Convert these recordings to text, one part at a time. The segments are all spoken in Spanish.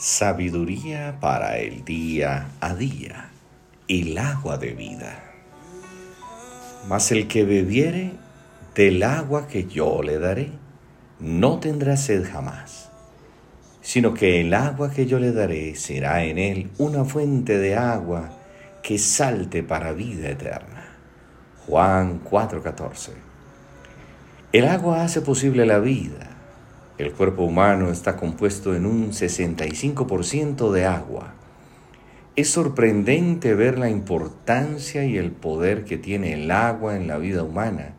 Sabiduría para el día a día, el agua de vida. Mas el que bebiere del agua que yo le daré, no tendrá sed jamás, sino que el agua que yo le daré será en él una fuente de agua que salte para vida eterna. Juan 4:14. El agua hace posible la vida el cuerpo humano está compuesto en un 65% de agua. Es sorprendente ver la importancia y el poder que tiene el agua en la vida humana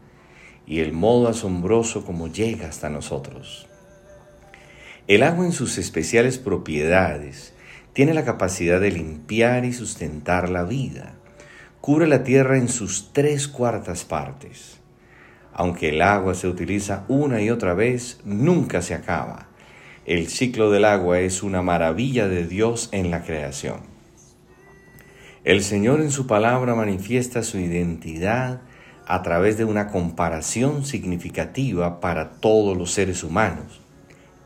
y el modo asombroso como llega hasta nosotros. El agua en sus especiales propiedades tiene la capacidad de limpiar y sustentar la vida. Cubre la tierra en sus tres cuartas partes aunque el agua se utiliza una y otra vez, nunca se acaba. El ciclo del agua es una maravilla de Dios en la creación. El Señor en su palabra manifiesta su identidad a través de una comparación significativa para todos los seres humanos,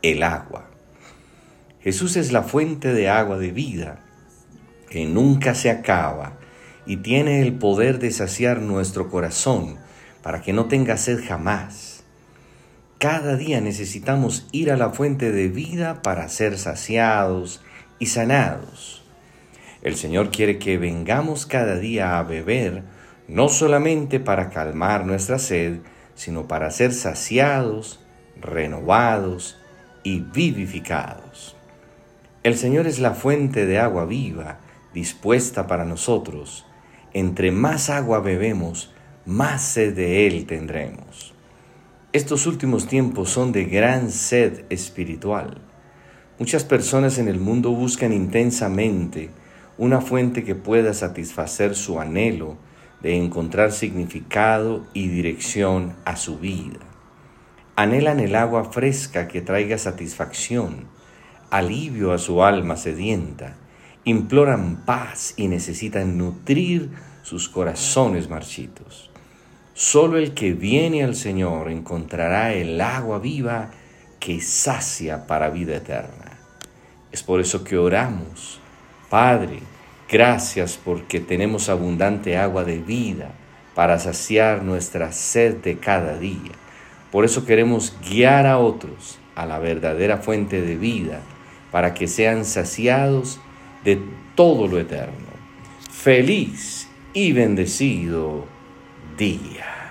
el agua. Jesús es la fuente de agua de vida que nunca se acaba y tiene el poder de saciar nuestro corazón para que no tenga sed jamás. Cada día necesitamos ir a la fuente de vida para ser saciados y sanados. El Señor quiere que vengamos cada día a beber, no solamente para calmar nuestra sed, sino para ser saciados, renovados y vivificados. El Señor es la fuente de agua viva dispuesta para nosotros. Entre más agua bebemos, más sed de Él tendremos. Estos últimos tiempos son de gran sed espiritual. Muchas personas en el mundo buscan intensamente una fuente que pueda satisfacer su anhelo de encontrar significado y dirección a su vida. Anhelan el agua fresca que traiga satisfacción, alivio a su alma sedienta, imploran paz y necesitan nutrir sus corazones marchitos. Solo el que viene al Señor encontrará el agua viva que sacia para vida eterna. Es por eso que oramos, Padre, gracias porque tenemos abundante agua de vida para saciar nuestra sed de cada día. Por eso queremos guiar a otros a la verdadera fuente de vida para que sean saciados de todo lo eterno. Feliz y bendecido 地呀、